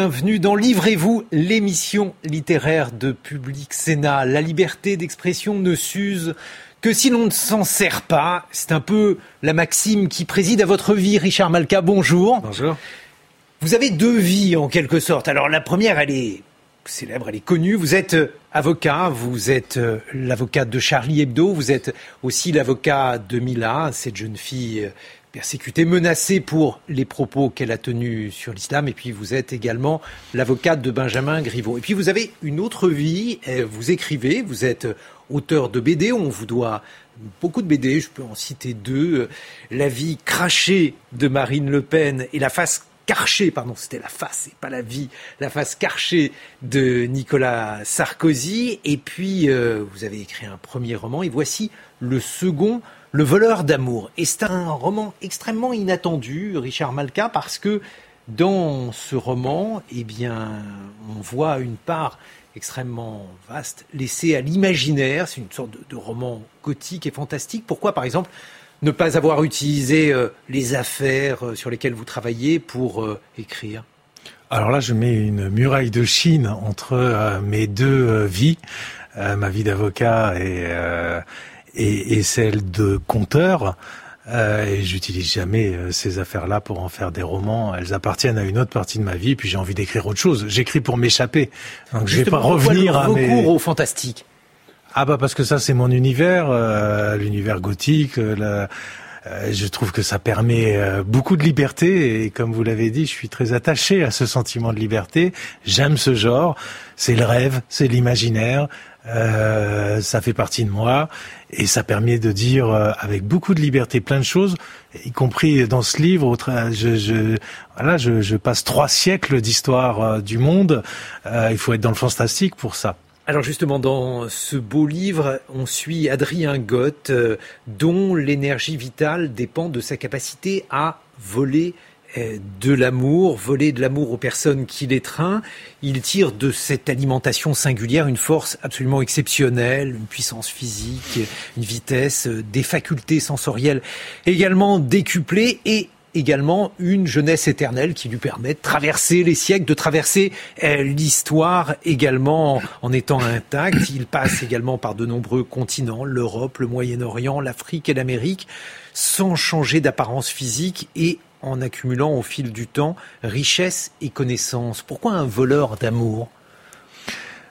Bienvenue dans Livrez-vous, l'émission littéraire de Public Sénat. La liberté d'expression ne s'use que si l'on ne s'en sert pas. C'est un peu la maxime qui préside à votre vie. Richard Malka, bonjour. Bonjour. Vous avez deux vies en quelque sorte. Alors la première, elle est célèbre, elle est connue. Vous êtes euh, avocat, vous êtes euh, l'avocat de Charlie Hebdo, vous êtes aussi l'avocat de Mila, cette jeune fille euh, persécutée, menacée pour les propos qu'elle a tenus sur l'islam. Et puis vous êtes également l'avocate de Benjamin Griveaux. Et puis vous avez une autre vie. Eh, vous écrivez, vous êtes auteur de BD. On vous doit beaucoup de BD. Je peux en citer deux. La vie crachée de Marine Le Pen et la face carchée, pardon, c'était la face et pas la vie, la face carchée de Nicolas Sarkozy. Et puis, euh, vous avez écrit un premier roman et voici le second le voleur d'amour. Et c'est un roman extrêmement inattendu, Richard Malka, parce que dans ce roman, eh bien, on voit une part extrêmement vaste laissée à l'imaginaire. C'est une sorte de, roman gothique et fantastique. Pourquoi, par exemple, ne pas avoir utilisé euh, les affaires euh, sur lesquelles vous travaillez pour euh, écrire? Alors là, je mets une muraille de Chine entre mes deux vies, ma vie d'avocat et et, et celle de conteur. Euh, et j'utilise jamais euh, ces affaires-là pour en faire des romans. Elles appartiennent à une autre partie de ma vie. Puis j'ai envie d'écrire autre chose. J'écris pour m'échapper. Donc je vais pas revenir à mes recours au fantastique? Ah bah parce que ça c'est mon univers, euh, l'univers gothique. Euh, je trouve que ça permet beaucoup de liberté et comme vous l'avez dit, je suis très attaché à ce sentiment de liberté. J'aime ce genre. C'est le rêve, c'est l'imaginaire. Euh, ça fait partie de moi et ça permet de dire euh, avec beaucoup de liberté plein de choses, y compris dans ce livre. Je, je passe trois siècles d'histoire euh, du monde. il faut être dans le fantastique pour ça. Alors justement, dans ce beau livre, on suit Adrien Gott, dont l'énergie vitale dépend de sa capacité à voler de l'amour, voler de l'amour aux personnes qui l'étreignent. Il tire de cette alimentation singulière une force absolument exceptionnelle, une puissance physique, une vitesse, euh, des facultés sensorielles également décuplées et également une jeunesse éternelle qui lui permet de traverser les siècles, de traverser euh, l'histoire également en étant intact. Il passe également par de nombreux continents, l'Europe, le Moyen-Orient, l'Afrique et l'Amérique, sans changer d'apparence physique et en accumulant au fil du temps richesse et connaissance Pourquoi un voleur d'amour?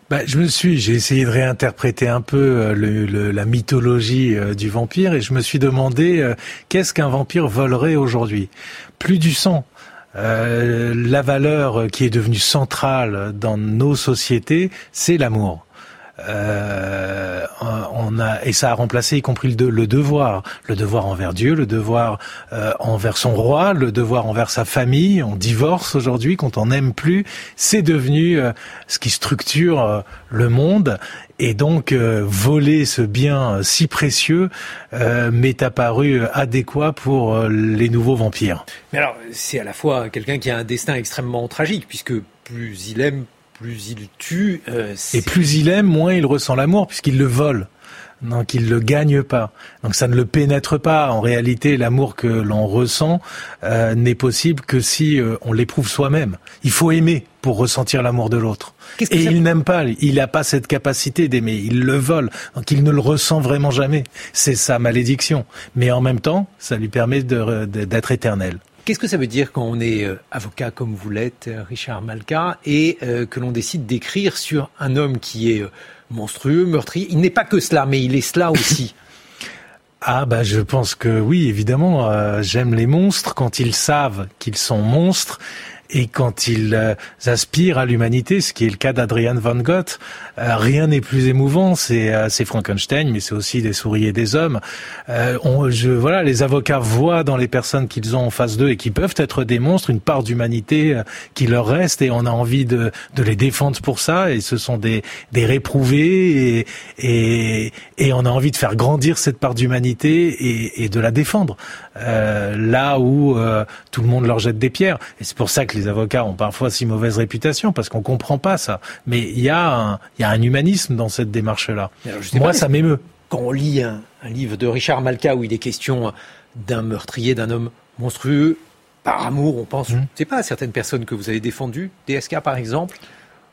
Bah, je me suis, j'ai essayé de réinterpréter un peu euh, la mythologie euh, du vampire et je me suis demandé euh, qu'est-ce qu'un vampire volerait aujourd'hui? Plus du sang. la valeur qui est devenue centrale dans nos sociétés, c'est l'amour. Euh, on a et ça a remplacé y compris le, le devoir, le devoir envers Dieu, le devoir euh, envers son roi, le devoir envers sa famille. On divorce aujourd'hui quand on n'aime plus. C'est devenu euh, ce qui structure le monde. Et donc voler ce bien si précieux m'est apparu adéquat pour les nouveaux vampires. Mais alors c'est à la fois quelqu'un qui a un destin extrêmement tragique puisque plus il aime, plus il tue. Euh, et plus il aime, moins il ressent l'amour, puisqu'il le vole. Donc il le gagne pas. Donc ça ne le pénètre pas. En réalité, l'amour que l'on ressent euh, n'est possible que si euh, on l'éprouve soi-même. Il faut aimer pour ressentir l'amour de l'autre. Et il n'aime pas. Il n'a pas cette capacité d'aimer. Il le vole. Donc il ne le ressent vraiment jamais. C'est sa malédiction. Mais en même temps, ça lui permet d'être éternel. Qu'est-ce que ça veut dire quand on est euh, avocat comme vous l'êtes, euh, Richard Malka, et euh, que l'on décide d'écrire sur un homme qui est monstrueux, meurtrier? Il n'est pas que cela, mais il est cela aussi. Ah bah je pense que oui, évidemment, j'aime les monstres. Quand ils savent qu'ils sont monstres et quand ils euh, aspirent à l'humanité, ce qui est le cas d'Adrian Van Gogh, euh, rien n'est plus émouvant. C'est euh, Frankenstein, mais c'est aussi des souris et des hommes. On, je, voilà, les avocats voient dans les personnes qu'ils ont en face d'eux et qui peuvent être des monstres une part d'humanité qui leur reste, et on a envie de, de les défendre pour ça. Et ce sont des, des réprouvés, et, et, et on a envie de faire grandir cette part d'humanité et, et, de la défendre. Là où tout le monde leur jette des pierres. Et c'est pour ça que les avocats ont parfois si mauvaise réputation parce qu'on comprend pas ça. Mais il y a un, il y a un humanisme dans cette démarche-là. Moi, ça m'émeut. Quand on lit un, livre de Richard Malka où il est question d'un meurtrier, d'un homme monstrueux, par amour, on pense, mmh. c'est pas à certaines personnes que vous avez défendues, DSK par exemple,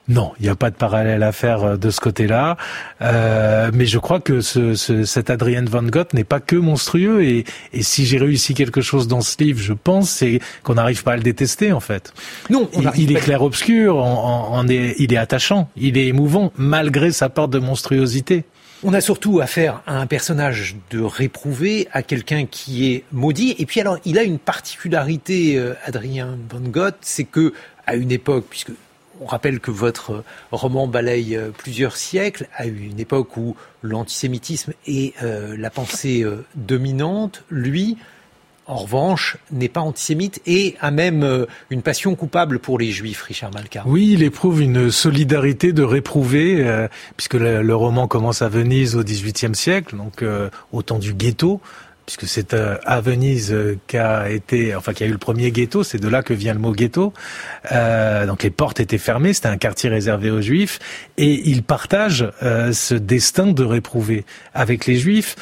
non, il n'y a pas de parallèle à faire euh, de ce côté-là. Euh, mais je crois que ce, ce, cet Adrien Van Gogh n'est pas que monstrueux. Et, et si j'ai réussi quelque chose dans ce livre, je pense, c'est qu'on n'arrive pas à le détester en fait. Non, il, est clair-obscur, on, est, il est attachant, il est émouvant malgré sa part de monstruosité. On a surtout affaire à un personnage de réprouvé, à quelqu'un qui est maudit. Et puis alors, il a une particularité, euh, Adrien Van Gogh, c'est que à une époque, puisque on rappelle que votre roman balaye euh, plusieurs siècles, à une époque où l'antisémitisme est euh, la pensée euh, dominante. Lui, en revanche, n'est pas antisémite et a même une passion coupable pour les juifs, Richard Malka. Oui, il éprouve une solidarité de réprouvé, puisque le, roman commence à Venise au XVIIIe siècle, donc au temps du ghetto puisque c'est euh, à Venise euh, qu'a été, enfin qui a eu le premier ghetto, c'est de là que vient le mot ghetto. Euh, donc les portes étaient fermées, c'était un quartier réservé aux Juifs, et il partage euh, ce destin de réprouver avec les Juifs.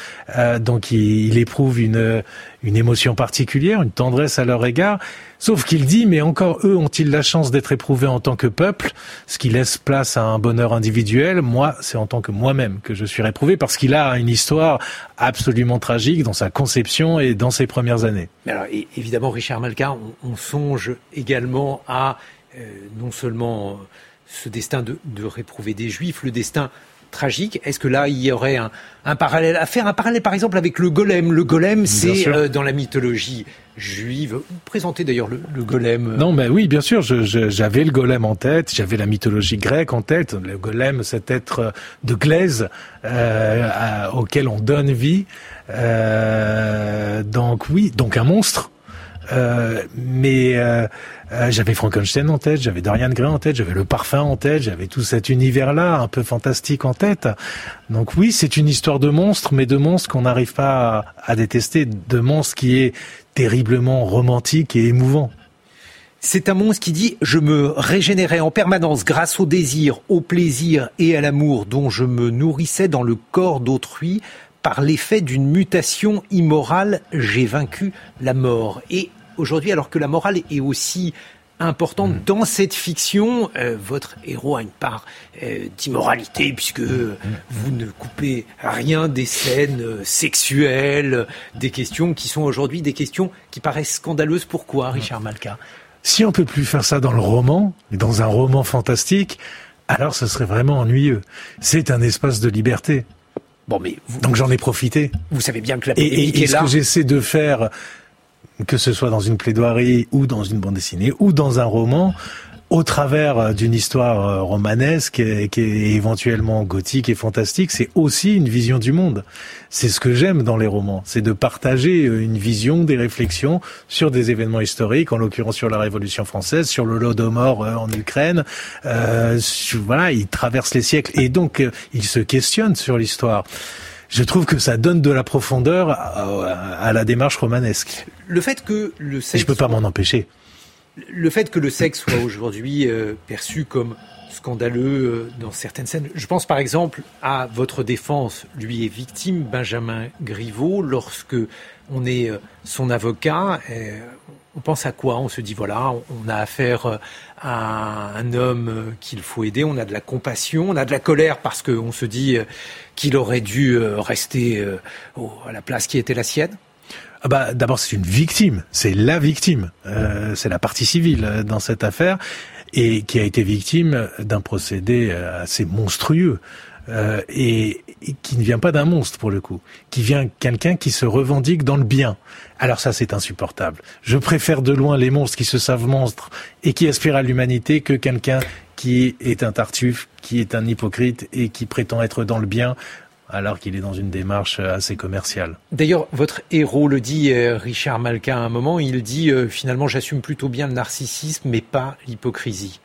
donc il, il éprouve une une émotion particulière, une tendresse à leur égard. Sauf qu'il dit, mais encore eux ont-ils la chance d'être éprouvés en tant que peuple, ce qui laisse place à un bonheur individuel. Moi, c'est en tant que moi-même que je suis réprouvé parce qu'il a une histoire absolument tragique dans sa conception et dans ses premières années. Alors, évidemment, Richard Malka, on, songe également à euh, non seulement euh, ce destin de, de réprouver des juifs, le destin tragique. Est-ce que là, il y aurait un, parallèle à faire? Un parallèle, par exemple, avec le golem. Le golem, c'est euh, dans la mythologie juive. Vous présentez d'ailleurs le, golem. Non, mais oui, bien sûr. j'avais le golem en tête. J'avais la mythologie grecque en tête. Le golem, cet être de glaise euh, auquel on donne vie. Euh, donc oui, donc un monstre. Mais euh, j'avais Frankenstein en tête, j'avais Dorian Gray en tête, j'avais le parfum en tête, j'avais tout cet univers-là un peu fantastique en tête. Donc oui, c'est une histoire de monstre, mais de monstre qu'on n'arrive pas à, détester, de monstre qui est terriblement romantique et émouvant. C'est un monstre qui dit Je me régénérais en permanence grâce au désir, au plaisir et à l'amour dont je me nourrissais dans le corps d'autrui. Par l'effet d'une mutation immorale, j'ai vaincu la mort. Et aujourd'hui, alors que la morale est aussi importante mm. dans cette fiction. Euh, votre héros a une part euh, d'immoralité puisque mm. vous ne coupez rien des scènes euh, sexuelles, des questions qui sont aujourd'hui des questions qui paraissent scandaleuses. Pourquoi, Richard Malka? Si on peut plus faire ça dans le roman, dans un roman fantastique, alors ce serait vraiment ennuyeux. C'est un espace de liberté. Bon, mais donc j'en ai profité. Vous savez bien que la polémique et, et, ce que j'essaie de faire que ce soit dans une plaidoirie ou dans une bande dessinée ou dans un roman, au travers euh, d'une histoire euh, romanesque et, qui est éventuellement gothique et fantastique, c'est aussi une vision du monde. C'est ce que j'aime dans les romans, c'est de partager euh, une vision, des réflexions sur des événements historiques, en l'occurrence sur la Révolution française, sur le Lodomor en Ukraine. Euh, voilà, il traverse les siècles et donc il se questionne sur l'histoire je trouve que ça donne de la profondeur à, la démarche romanesque. Le fait que le sexe. je peux pas m'en empêcher. Le fait que le sexe soit aujourd'hui euh, perçu comme scandaleux euh, dans certaines scènes. Je pense par exemple à votre défense. Lui est victime, Benjamin Griveaux, lorsque on est euh, son avocat. on pense à quoi? On se dit voilà, on a affaire à un homme qu'il faut aider. On a de la compassion, on a de la colère parce qu'on se dit qu'il aurait dû euh, rester euh, à la place qui était la sienne ah bah, D'abord, c'est une victime, c'est la victime, euh, c'est la partie civile dans cette affaire, et qui a été victime d'un procédé assez monstrueux. Euh, et, qui ne vient pas d'un monstre pour le coup, qui vient quelqu'un qui se revendique dans le bien. Alors ça, c'est insupportable. Je préfère de loin les monstres qui se savent monstres et qui aspirent à l'humanité que quelqu'un qui est un tartuffe, qui est un hypocrite et qui prétend être dans le bien alors qu'il est dans une démarche assez commerciale. D'ailleurs, votre héros le dit, euh, Richard Malka, à un moment, il dit euh, finalement j'assume plutôt bien le narcissisme, mais pas l'hypocrisie.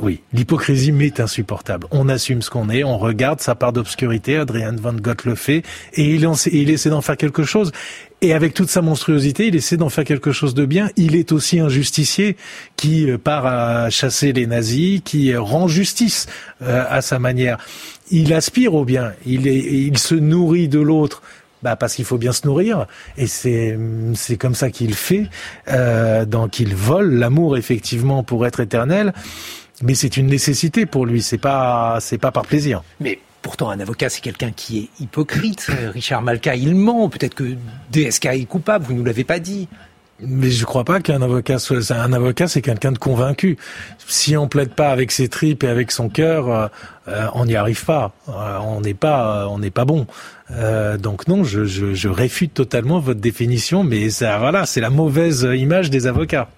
Oui, l'hypocrisie m'est insupportable. On assume ce qu'on est, on regarde sa part d'obscurité, Adrian Van Gogh le fait, et il, essaie d'en faire quelque chose. Et avec toute sa monstruosité, il essaie d'en faire quelque chose de bien. Il est aussi un justicier qui euh, part à chasser les nazis, qui rend justice euh, à sa manière. Il aspire au bien, il, est, il se nourrit de l'autre. Bah parce qu'il faut bien se nourrir et c'est c'est comme ça qu'il fait euh, donc il vole l'amour effectivement pour être éternel mais c'est une nécessité pour lui, c'est pas c'est pas par plaisir. Mais pourtant un avocat c'est quelqu'un qui est hypocrite. Richard Malka, il ment. Peut-être que DSK est coupable. Vous nous l'avez pas dit. Mais je crois pas qu'un avocat soit un avocat, c'est quelqu'un de convaincu. Si on plaide pas avec ses tripes et avec son cœur, euh, euh, on n'y arrive pas. Euh, on n'est pas, on n'est pas bon. donc non, je, je, je réfute totalement votre définition, mais ça, voilà, c'est la mauvaise image des avocats.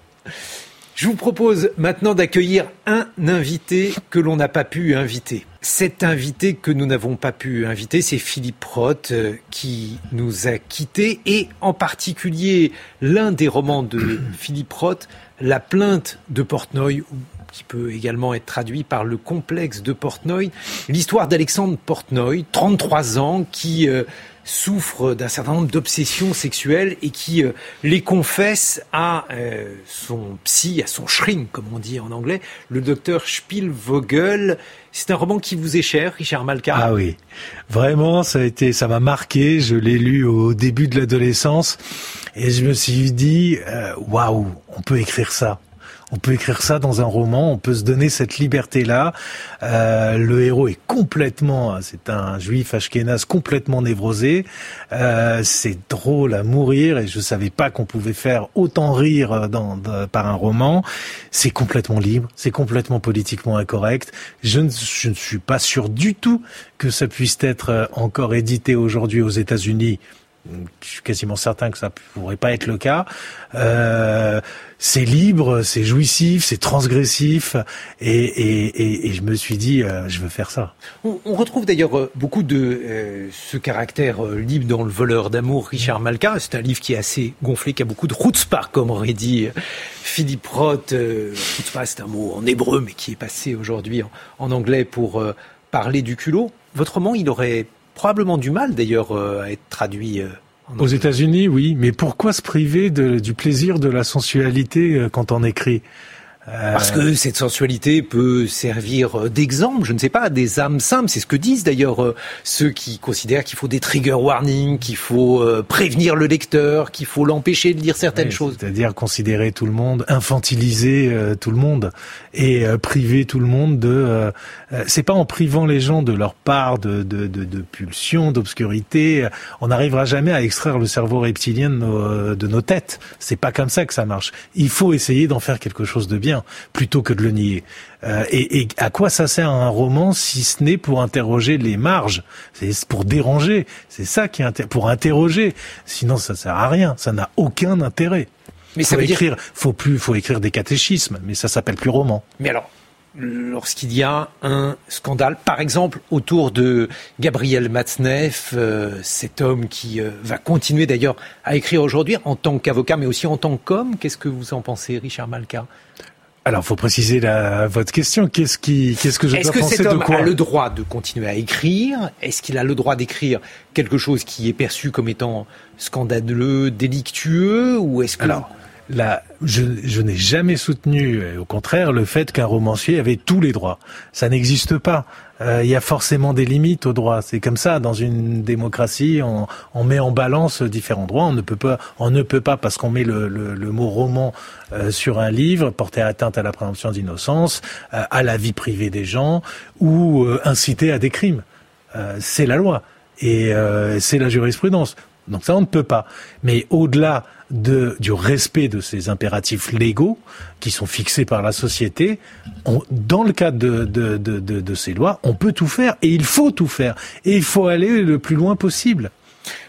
Je vous propose maintenant d'accueillir un invité que l'on n'a pas pu inviter. Cet invité que nous n'avons pas pu inviter, c'est Philippe Roth euh, qui nous a quittés et en particulier l'un des romans de Philippe Roth, La plainte de Portnoy, qui peut également être traduit par le complexe de Portnoy, l'histoire d'Alexandre Portnoy, 33 ans, qui euh, souffre d'un certain nombre d'obsessions sexuelles et qui euh, les confesse à euh, son psy, à son shrink, comme on dit en anglais, le docteur Spielvogel. C'est un roman qui vous est cher, Richard Malka. Ah oui, vraiment, ça a été, ça m'a marqué. Je l'ai lu au début de l'adolescence et je me suis dit, euh, waouh, on peut écrire ça. On peut écrire ça dans un roman, on peut se donner cette liberté-là. Euh, le héros est complètement, c'est un juif ashkénaze complètement névrosé. Euh, c'est drôle à mourir et je savais pas qu'on pouvait faire autant rire par un roman. C'est complètement libre, c'est complètement politiquement incorrect. Je ne, je ne suis pas sûr du tout que ça puisse être encore édité aujourd'hui aux États-Unis je suis quasiment certain que ça pourrait pas être le cas. Euh, c'est libre, c'est jouissif, c'est transgressif, et, je me suis dit, euh, je veux faire ça. On, retrouve d'ailleurs euh, beaucoup de ce caractère libre dans le voleur d'amour, Richard Malka. C'est un livre qui est assez gonflé, qui a beaucoup de chutzpah, comme aurait dit Philippe Roth. chutzpah, c'est un mot en hébreu, mais qui est passé aujourd'hui en, en, anglais pour parler du culot. Votre roman, il aurait probablement du mal d'ailleurs euh, à être traduit. Euh, Aux États-Unis, oui, mais pourquoi se priver du plaisir de la sensualité euh, quand on écrit? Parce que cette sensualité peut servir d'exemple, je ne sais pas, à des âmes simples. C'est ce que disent d'ailleurs euh, ceux qui considèrent qu'il faut des trigger warnings, qu'il faut euh, prévenir le lecteur, qu'il faut l'empêcher de lire certaines choses. C'est-à-dire considérer tout le monde, infantiliser tout le monde et priver tout le monde de. c'est pas en privant les gens de leur part de, de, de, de pulsion, d'obscurité. On n'arrivera jamais à extraire le cerveau reptilien de nos, de nos têtes. C'est pas comme ça que ça marche. Il faut essayer d'en faire quelque chose de bien plutôt que de le nier. Euh, et, à quoi ça sert un roman si ce n'est pour interroger les marges? C'est pour déranger. C'est ça qui est pour interroger. Sinon, ça sert à rien. Ça n'a aucun intérêt. Mais faut ça veut écrire, faut plus, faut écrire des catéchismes, mais ça s'appelle plus roman. Mais alors, lorsqu'il y a un scandale, par exemple autour de Gabriel Matzneff, euh, cet homme qui euh, va continuer d'ailleurs à écrire aujourd'hui en tant qu'avocat, mais aussi en tant qu'homme. Qu'est-ce que vous en pensez, Richard Malka? Alors, faut préciser la, votre question. Qu'est-ce qui, qu'est-ce que je dois penser cet homme de quoi a le droit de continuer à écrire? Est-ce qu'il a le droit d'écrire quelque chose qui est perçu comme étant scandaleux, délictueux, ou est-ce que Alors, là, je, je n'ai jamais soutenu, au contraire, le fait qu'un romancier avait tous les droits. Ça n'existe pas. Euh, il y a forcément des limites aux droits. C'est comme ça dans une démocratie, on, met en balance différents droits. On ne peut pas, on ne peut pas parce qu'on met le, mot roman euh, sur un livre porter atteinte à la présomption d'innocence, euh, à la vie privée des gens ou inciter à des crimes. c'est la loi et c'est la jurisprudence. Donc ça, on ne peut pas. Mais au-delà de, du respect de ces impératifs légaux qui sont fixés par la société, dans le cadre de, de, de, de, ces lois, on peut tout faire et il faut tout faire. Et il faut aller le plus loin possible.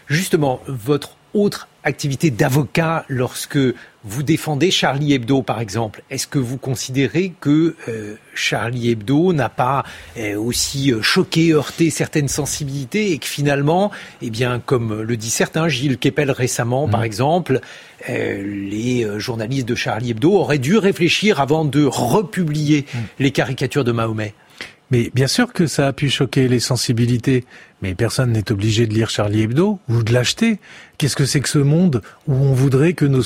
Justement, votre autre activité d'avocat lorsque vous défendez Charlie Hebdo, par exemple. Est-ce que vous considérez que euh, Charlie Hebdo n'a pas euh, aussi euh, choqué, heurté certaines sensibilités et que finalement, eh bien, comme le dit certains, Gilles Kepel récemment, par mmh. exemple, les journalistes de Charlie Hebdo auraient dû réfléchir avant de republier mmh. les caricatures de Mahomet mais bien sûr que ça a pu choquer les sensibilités, mais personne n'est obligé de lire Charlie Hebdo ou de l'acheter. Qu'est-ce que c'est que ce monde où on voudrait que nos,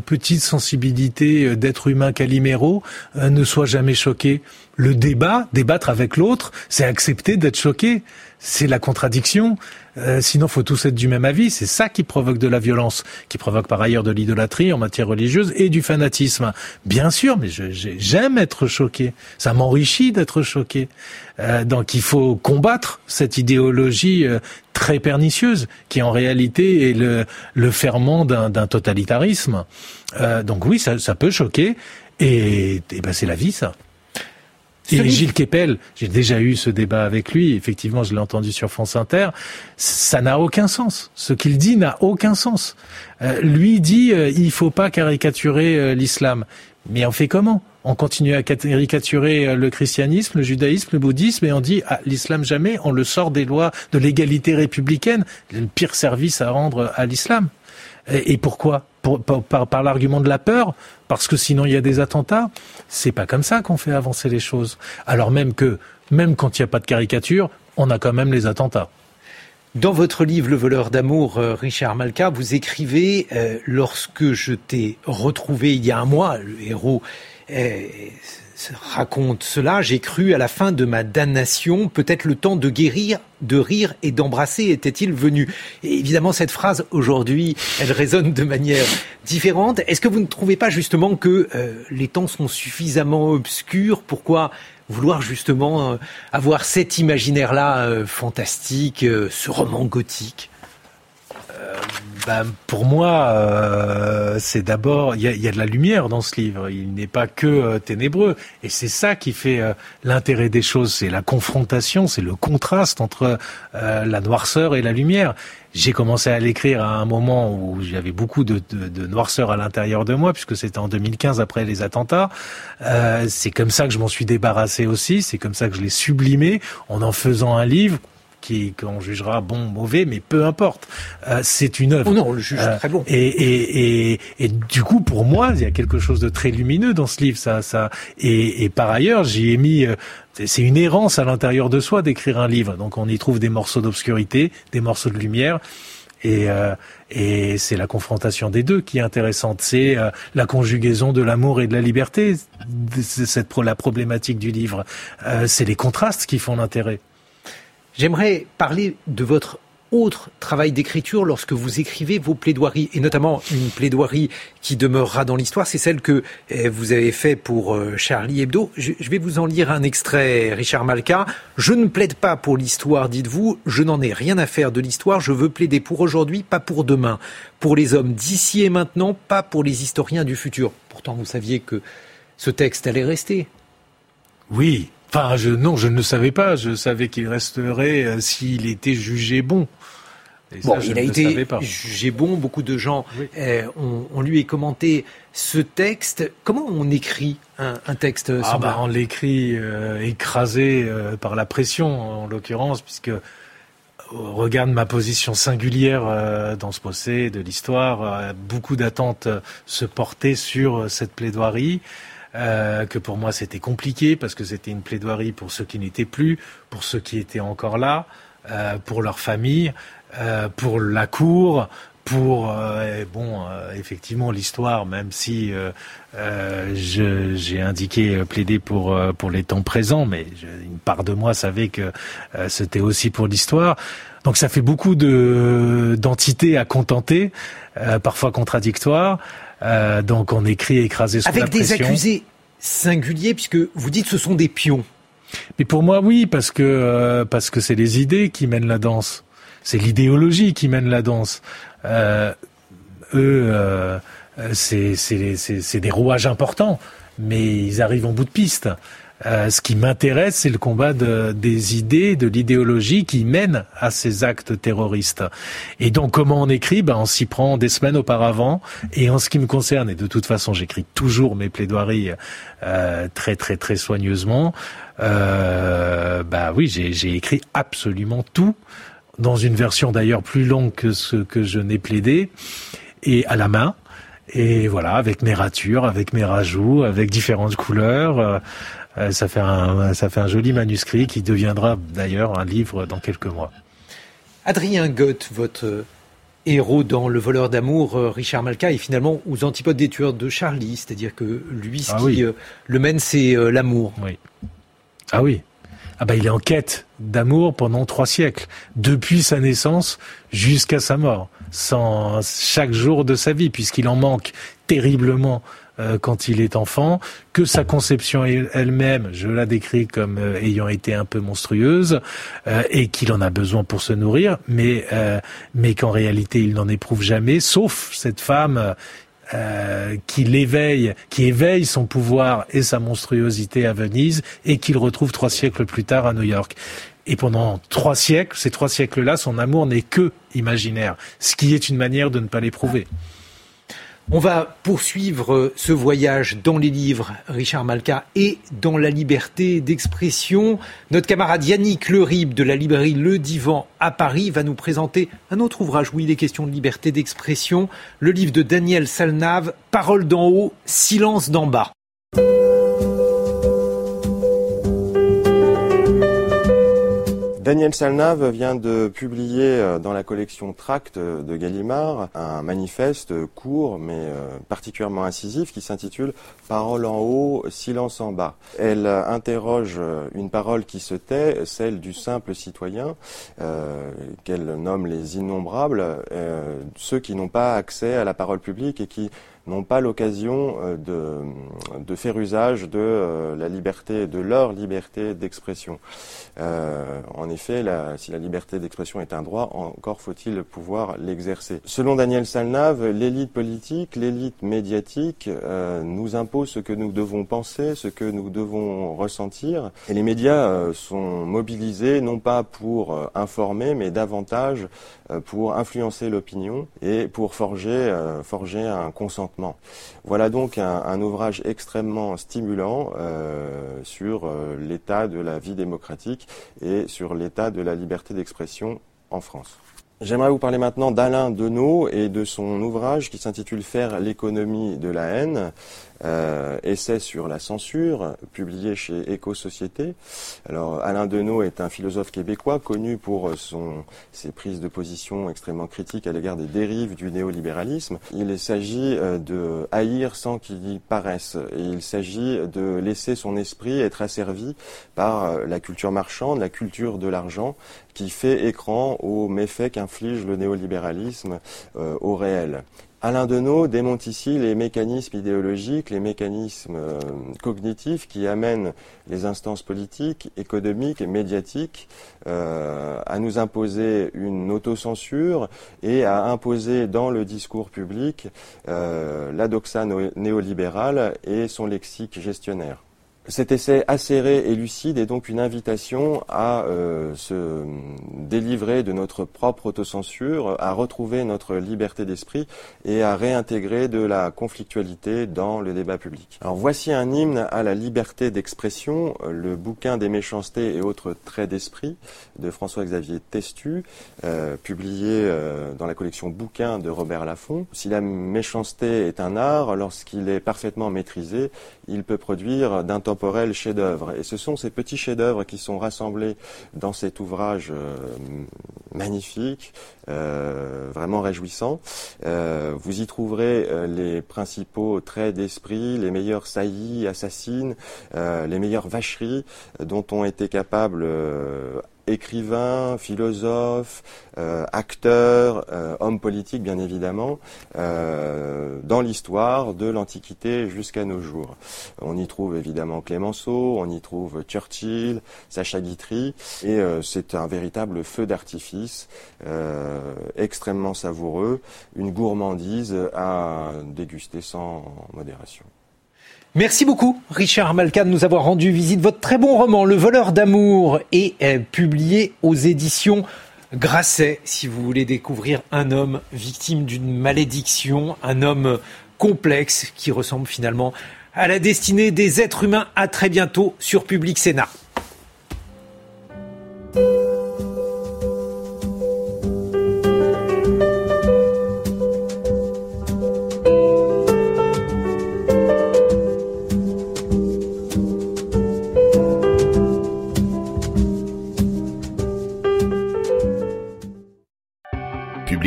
petites sensibilités euh, d'êtres humains caliméraux euh, ne soient jamais choquées? Le débat, débattre avec l'autre, c'est accepter d'être choqué c'est la contradiction. Euh, sinon, faut tous être du même avis. C'est ça qui provoque de la violence, qui provoque par ailleurs de l'idolâtrie en matière religieuse et du fanatisme. Bien sûr, mais j'aime être choqué. Ça m'enrichit d'être choqué. Euh, donc, il faut combattre cette idéologie euh, très pernicieuse, qui en réalité est le, le ferment d'un totalitarisme. Euh, donc oui, ça, ça peut choquer. Et, et ben c'est la vie, ça. Et Gilles Kepel, j'ai déjà eu ce débat avec lui, effectivement je l'ai entendu sur France Inter, ça n'a aucun sens. Ce qu'il dit n'a aucun sens. Euh, lui dit euh, il faut pas caricaturer euh, l'islam. Mais on fait comment? On continue à caricaturer euh, le christianisme, le judaïsme, le bouddhisme et on dit ah, l'islam jamais, on le sort des lois de l'égalité républicaine, le pire service à rendre à l'islam. Et pourquoi? Par, l'argument de la peur, parce que sinon il y a des attentats. C'est pas comme ça qu'on fait avancer les choses. Alors même que, même quand il n'y a pas de caricature, on a quand même les attentats. Dans votre livre Le voleur d'amour, euh, Richard Malka, vous écrivez euh, Lorsque je t'ai retrouvé il y a un mois, le héros raconte cela, j'ai cru à la fin de ma damnation, peut-être le temps de guérir, de rire et d'embrasser était-il venu. évidemment, cette phrase, aujourd'hui, elle résonne de manière différente. Est-ce que vous ne trouvez pas justement que euh, les temps sont suffisamment obscurs Pourquoi vouloir justement euh, avoir cet imaginaire-là euh, fantastique, ce roman gothique? Ben, pour moi, euh, c'est d'abord il y a, de la lumière dans ce livre. Il n'est pas que euh, ténébreux, et c'est ça qui fait euh, l'intérêt des choses. C'est la confrontation, c'est le contraste entre la noirceur et la lumière. J'ai commencé à l'écrire à un moment où j'avais beaucoup de, de, noirceur à l'intérieur de moi, puisque c'était en 2015 après les attentats. c'est comme ça que je m'en suis débarrassé aussi. C'est comme ça que je l'ai sublimé en en faisant un livre qui qu'on jugera bon, mauvais, mais peu importe. Euh, c'est une œuvre. Oh non, on le juge euh, très bon. Et, et, et, et, du coup, pour moi, il y a quelque chose de très lumineux dans ce livre. Ça, ça. Et, et par ailleurs, j'y ai mis. Euh, c'est une errance à l'intérieur de soi d'écrire un livre. Donc on y trouve des morceaux d'obscurité, des morceaux de lumière. Et, euh, et c'est la confrontation des deux qui est intéressante. C'est euh, la conjugaison de l'amour et de la liberté. C'est cette la problématique du livre. Euh, c'est les contrastes qui font l'intérêt. J'aimerais parler de votre autre travail d'écriture lorsque vous écrivez vos plaidoiries, et notamment une plaidoirie qui demeurera dans l'histoire, c'est celle que eh, vous avez fait pour euh, Charlie Hebdo. Je vais vous en lire un extrait, Richard Malka. Je ne plaide pas pour l'histoire, dites-vous, je n'en ai rien à faire de l'histoire, je veux plaider pour aujourd'hui, pas pour demain. Pour les hommes d'ici et maintenant, pas pour les historiens du futur. Pourtant, vous saviez que ce texte allait rester. Oui, Enfin, je, non, je ne le savais pas. Je savais qu'il resterait euh, s'il était jugé bon. bon, il a été jugé bon. Beaucoup de gens euh, ont, lu et commenté ce texte. Comment on écrit un, texte ah bah, On l'écrit euh, écrasé par la pression, en l'occurrence, puisque regarde ma position singulière dans ce procès de l'histoire, beaucoup d'attentes se portaient sur cette plaidoirie. Euh, que pour moi c'était compliqué parce que c'était une plaidoirie pour ceux qui n'étaient plus, pour ceux qui étaient encore là, euh, pour leur famille, euh, pour la cour, pour bon effectivement l'histoire, même si j'ai indiqué plaider pour pour les temps présents, mais une part de moi savait que c'était aussi pour l'histoire. Donc ça fait beaucoup de d'entités à contenter, parfois contradictoires. Euh, donc on écrit écrasé sous Avec la pression. Avec des accusés singuliers, puisque vous dites ce sont des pions. Mais pour moi, oui, parce que euh, parce que c'est les idées qui mènent la danse. C'est l'idéologie qui mène la danse. eux, c'est des rouages importants, mais ils arrivent en bout de piste. Euh, ce qui m'intéresse, c'est le combat de, des idées, de l'idéologie qui mène à ces actes terroristes. Et donc, comment on écrit? Ben, On s'y prend des semaines auparavant. Et en ce qui me concerne, et de toute façon, j'écris toujours mes plaidoiries euh, très, très, très soigneusement. Euh, bah oui, j'ai écrit absolument tout, dans une version d'ailleurs plus longue que ce que je n'ai plaidé, et à la main. Et voilà, avec mes ratures, avec mes rajouts, avec différentes couleurs. Euh, euh, ça fait un, ça fait un joli manuscrit qui deviendra d'ailleurs un livre dans quelques mois. Adrien Goth, votre héros dans Le voleur d'amour, euh, Richard Malka, est finalement aux antipodes des tueurs de Charlie, c'est-à-dire que lui, ce ah qui euh, le mène, c'est l'amour. Oui. Ah oui. Ah bah il est en quête d'amour pendant trois siècles, depuis sa naissance jusqu'à sa mort, sans chaque jour de sa vie, puisqu'il en manque terriblement euh, quand il est enfant, que sa conception elle-même, je la décris comme euh, ayant été un peu monstrueuse, euh, et qu'il en a besoin pour se nourrir, mais, mais qu'en réalité il n'en éprouve jamais, sauf cette femme qui l'éveille, qui éveille son pouvoir et sa monstruosité à Venise et qu'il retrouve trois siècles plus tard à New York. Et pendant trois siècles, ces trois siècles-là, son amour n'est que imaginaire, ce qui est une manière de ne pas l'éprouver. On va poursuivre ce voyage dans les livres, Richard Malka, et dans la liberté d'expression. Notre camarade Yannick Lerib de la librairie Le Divan à Paris va nous présenter un autre ouvrage où il est question de liberté d'expression, le livre de Daniel Salnave, Parole d'en haut, silence d'en bas. Daniel Salnave vient de publier euh, dans la collection Tract de Gallimard un manifeste court mais euh, particulièrement incisif qui s'intitule Parole en haut, silence en bas. Elle interroge une parole qui se tait, celle du simple citoyen, euh, qu'elle nomme les innombrables, ceux qui n'ont pas accès à la parole publique et qui n'ont pas l'occasion euh, de, de, faire usage de euh, la liberté, de leur liberté d'expression. Euh, en effet, la, si la liberté d'expression est un droit, encore faut-il pouvoir l'exercer. Selon Daniel Salnave, l'élite politique, l'élite médiatique nous impose ce que nous devons penser, ce que nous devons ressentir, et les médias sont mobilisés non pas pour informer, mais davantage pour influencer l'opinion et pour forger, forger un consentement voilà donc un, ouvrage extrêmement stimulant euh, sur euh, l'état de la vie démocratique et sur l'état de la liberté d'expression en France. J'aimerais vous parler maintenant d'Alain Deneau et de son ouvrage qui s'intitule Faire l'économie de la haine, euh, essai sur la censure, publié chez Éco-Société. Alors Alain Deneau est un philosophe québécois connu pour son, ses prises de position extrêmement critiques à l'égard des dérives du néolibéralisme. Il s'agit euh, de haïr sans qu'il y paraisse. Et il s'agit de laisser son esprit être asservi par euh, la culture marchande, la culture de l'argent, qui fait écran aux méfaits qu'inflige le néolibéralisme euh, au réel. Alain Deneau démonte ici les mécanismes idéologiques, les mécanismes euh, cognitifs qui amènent les instances politiques, économiques et médiatiques euh, à nous imposer une autocensure et à imposer dans le discours public la doxa néolibérale et son lexique gestionnaire. Cet essai acéré et lucide est donc une invitation à euh, se délivrer de notre propre autocensure, à retrouver notre liberté d'esprit et à réintégrer de la conflictualité dans le débat public. Alors voici un hymne à la liberté d'expression, le bouquin des méchancetés et autres traits d'esprit de François-Xavier Testu, euh, publié euh, dans la collection Bouquins de Robert Laffont. Si la méchanceté est un art, lorsqu'il est parfaitement maîtrisé, il peut produire d'un temps Et ce sont ces petits chefs-d'œuvre qui sont rassemblés dans cet ouvrage euh, magnifique, euh, vraiment réjouissant. Euh, vous y trouverez les principaux traits d'esprit, les meilleurs saillies, assassines, les meilleures vacheries dont ont été capables écrivains, philosophes, acteurs, hommes politiques bien évidemment, dans l'histoire de l'Antiquité jusqu'à nos jours. On y trouve évidemment Clémenceau, on y trouve Churchill, Sacha Guitry, et c'est un véritable feu d'artifice, extrêmement savoureux, une gourmandise à déguster sans modération. Merci beaucoup, Richard Malka, de nous avoir rendu visite. Votre très bon roman, Le voleur d'amour, est euh, publié aux éditions Grasset. Si vous voulez découvrir un homme victime d'une malédiction, un homme complexe qui ressemble finalement à la destinée des êtres humains. À très bientôt sur Public Sénat.